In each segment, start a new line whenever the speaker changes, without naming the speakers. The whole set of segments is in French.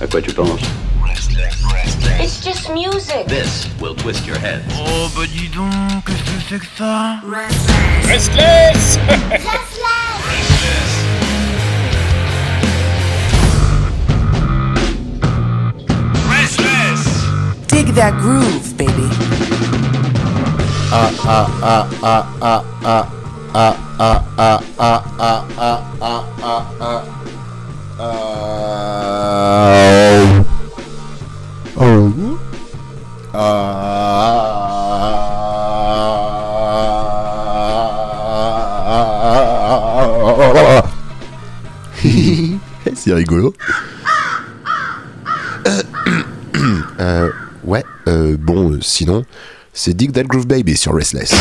À quoi tu penses
It's just music.
This will twist your head.
Oh bah dis donc, qu'est-ce que c'est que ça
Restless
Dig that groove, baby.
C'est rigolo. Euh, euh, ouais, euh, bon, euh, sinon, c'est Dig That Groove Baby sur Restless.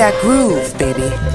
That groove, baby.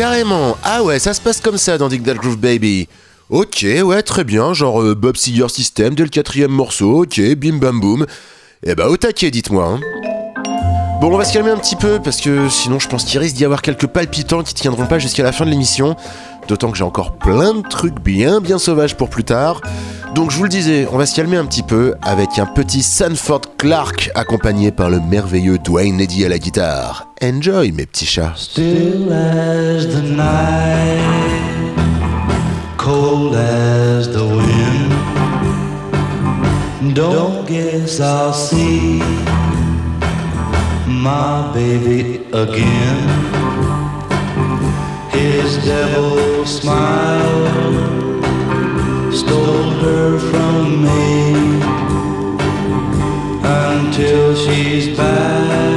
Carrément. Ah ouais, ça se passe comme ça dans Dig That Groove Baby. Ok, ouais, très bien, genre euh, Bob Seger System dès le quatrième morceau, ok, bim bam boum. Eh bah au taquet, dites-moi. hein. Bon, on va se calmer un petit peu parce que sinon je pense qu'il risque d'y avoir quelques palpitants qui tiendront pas jusqu'à la fin de l'émission. D'autant que j'ai encore plein de trucs bien bien sauvages pour plus tard. Donc je vous le disais, on va se calmer un petit peu avec un petit Sanford Clark accompagné par le merveilleux Dwayne Eddy à la guitare. Enjoy mes petits chats.
His devil smile stole her from me until she's back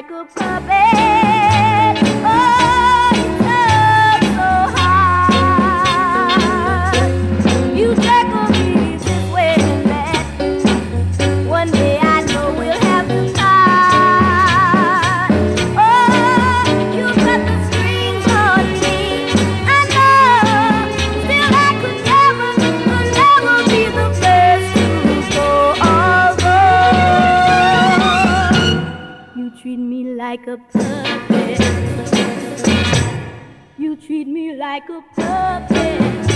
like a puppet. Oh, like a puppet.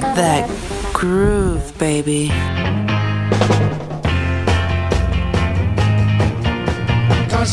That
groove, baby.
Quand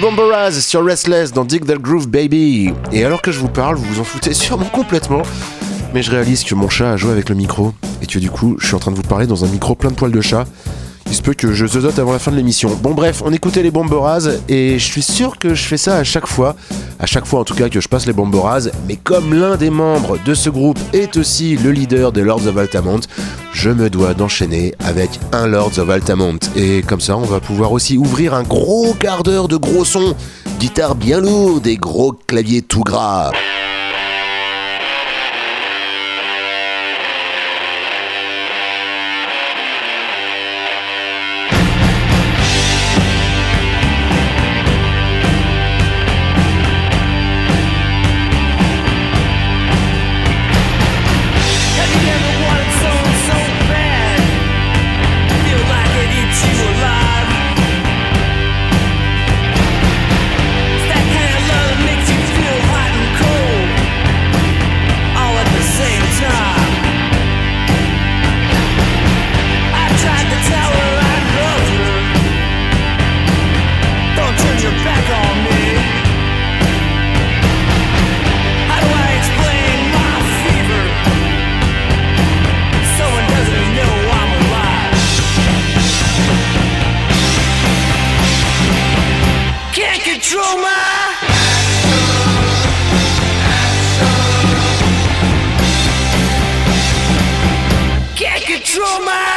Bomberaz sur Restless dans Dig That Groove Baby. Et alors que je vous parle, vous vous en foutez sûrement complètement. Mais je réalise que mon chat a joué avec le micro et que du coup, je suis en train de vous parler dans un micro plein de poils de chat. Il se peut que je zozote avant la fin de l'émission. Bon bref, on écoutait les Bomberaz et je suis sûr que je fais ça à chaque fois. À chaque fois en tout cas que je passe les Bomberaz. Mais comme l'un des membres de ce groupe est aussi le leader des Lords of Altamont, je me dois d'enchaîner avec un Lords of Altamont. Et comme ça, on va pouvoir aussi ouvrir un gros quart d'heure de gros sons. Guitare bien lourde et gros clavier tout gras.
My.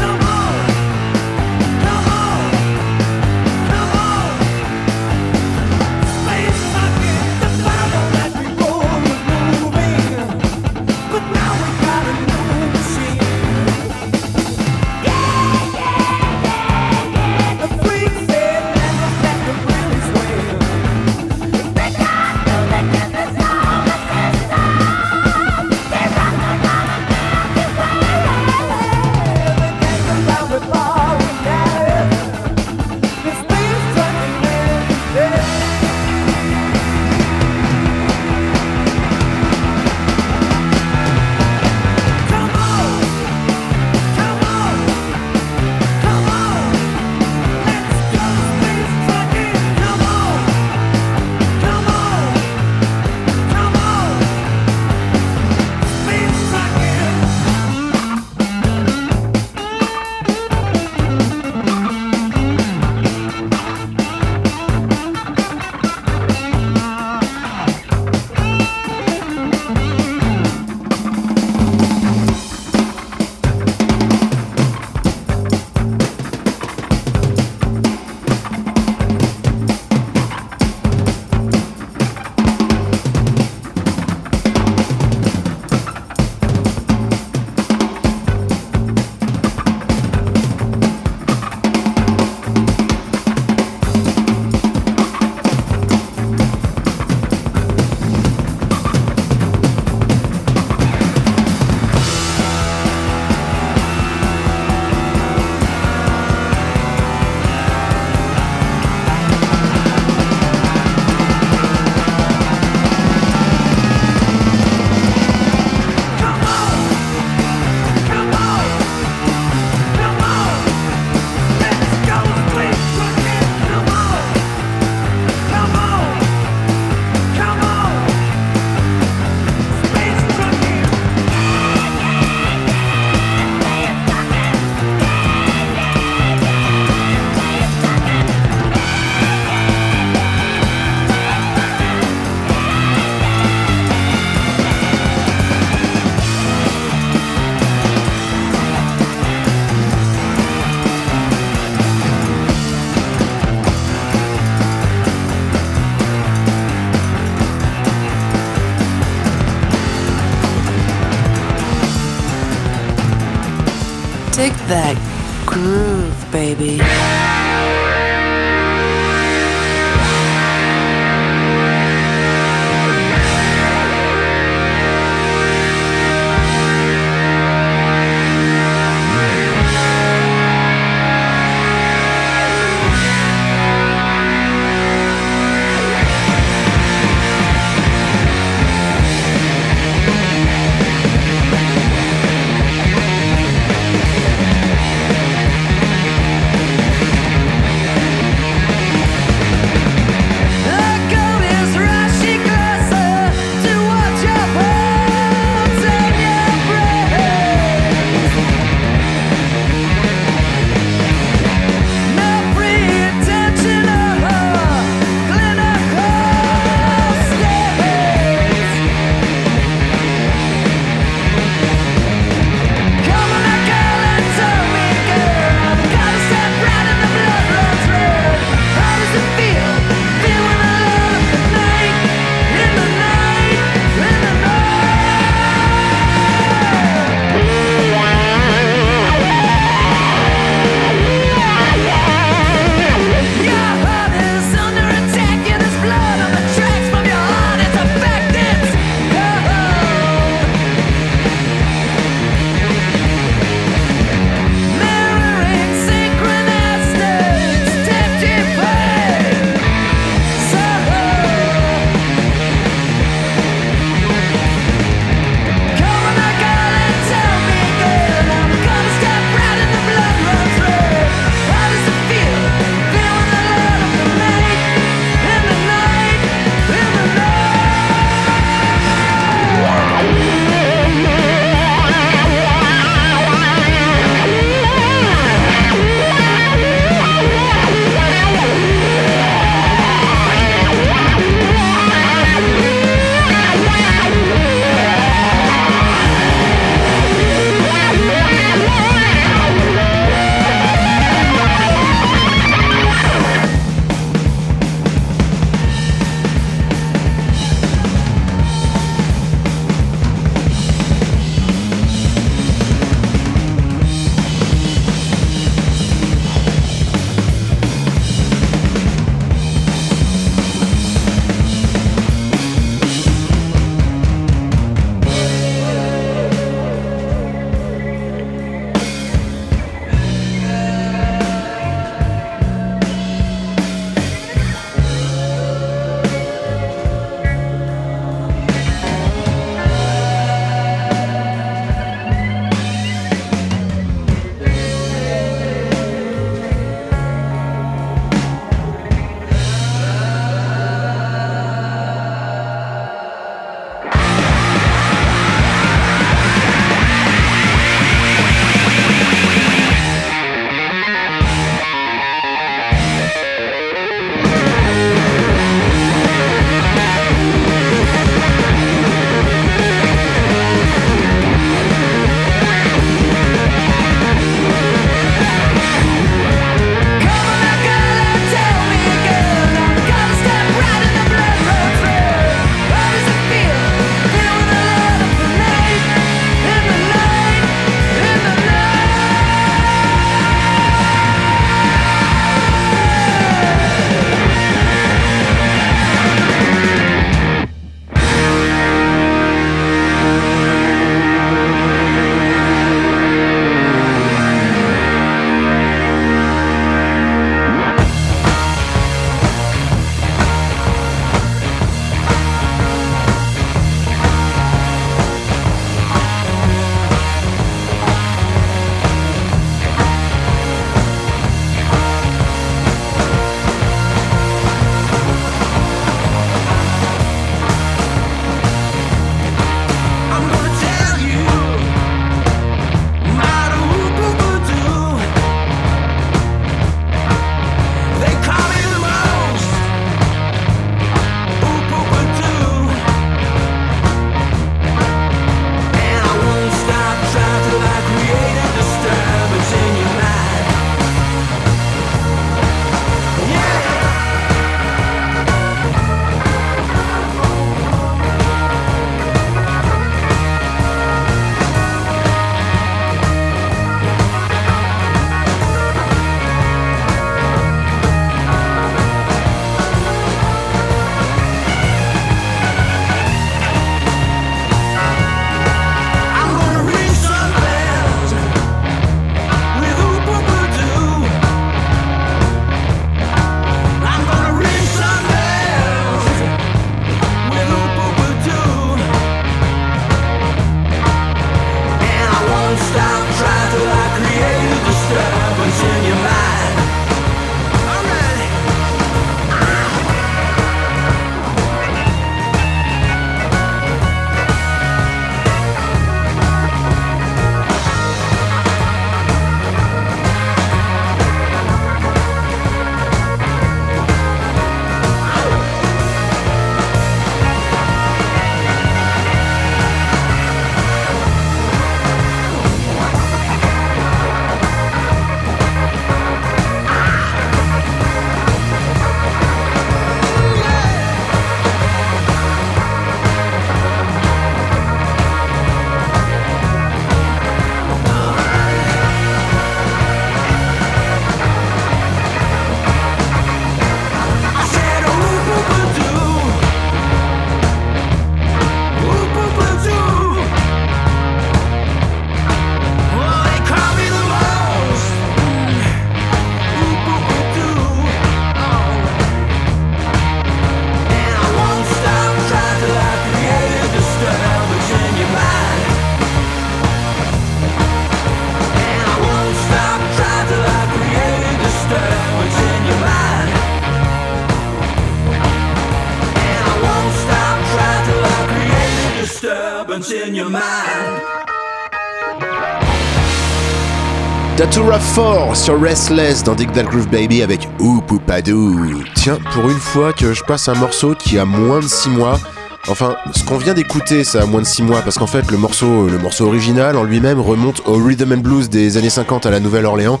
Datura 4 sur Restless dans Dig That Groove Baby avec Oupoupadou. Tiens, pour une fois que je passe un morceau qui a moins de 6 mois. Enfin, ce qu'on vient d'écouter, ça a moins de 6 mois parce qu'en fait, le morceau, le morceau original en lui-même remonte au rhythm and blues des années 50 à la Nouvelle-Orléans.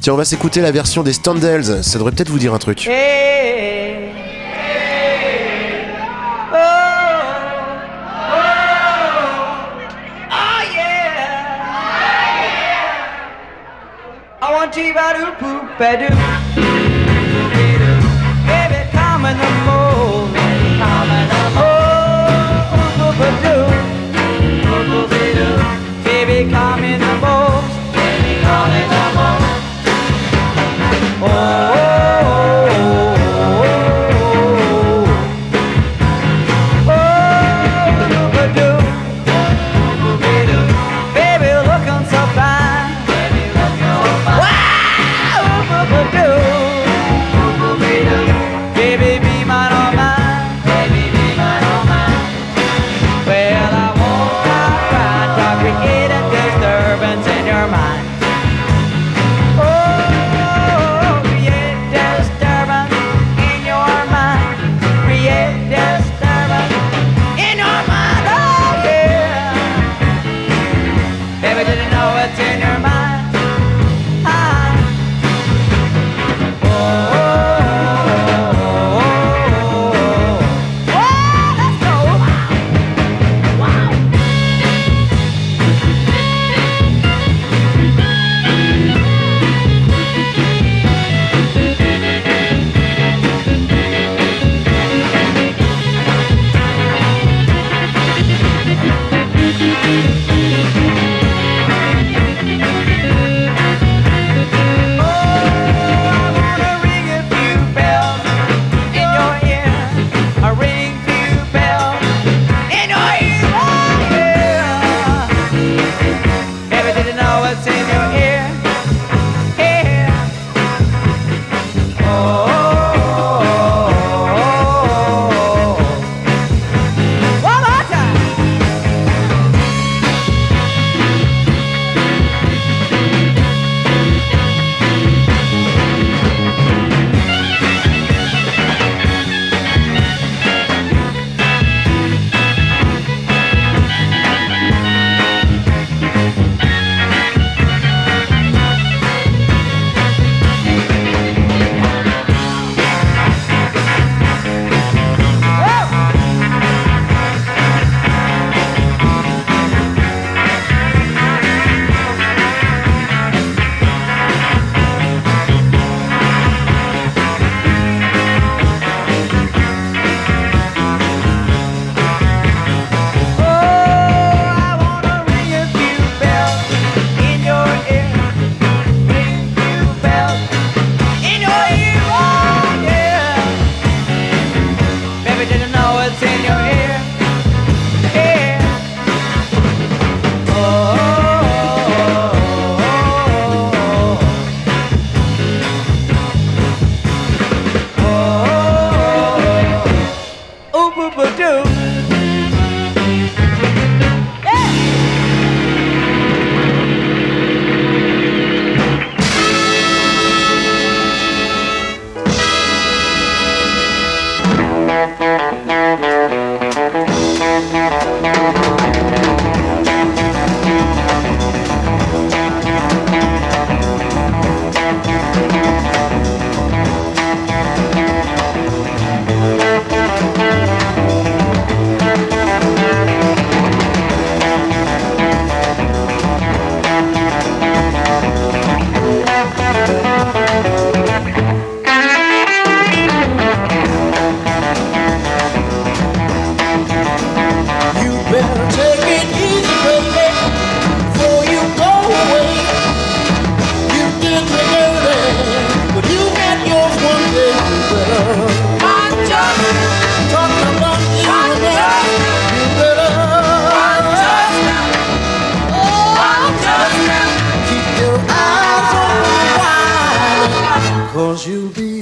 Tiens, on va s'écouter la version des Standells, ça devrait peut-être vous dire un truc.
Hey,
better
you'll be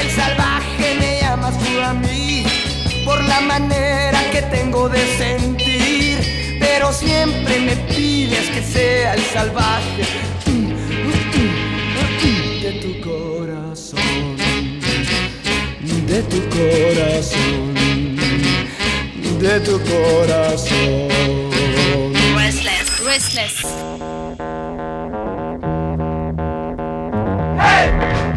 El salvaje me llamas tú a mí por la manera que tengo de sentir, pero siempre me pides que sea el salvaje de tu corazón, de tu corazón, de tu corazón.
Restless, restless.
Hey!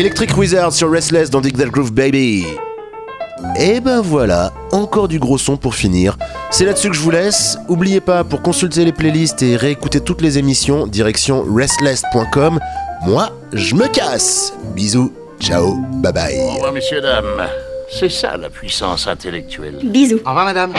Electric Wizard sur Restless dans Dig That Groove Baby. Et ben voilà, encore du gros son pour finir. C'est là-dessus que je vous laisse. Oubliez pas, pour consulter les playlists et réécouter toutes les émissions, direction restless.com. Moi, je me casse. Bisous, ciao, bye bye.
Au revoir, messieurs, dames. C'est ça la puissance intellectuelle.
Bisous.
Au revoir, madame.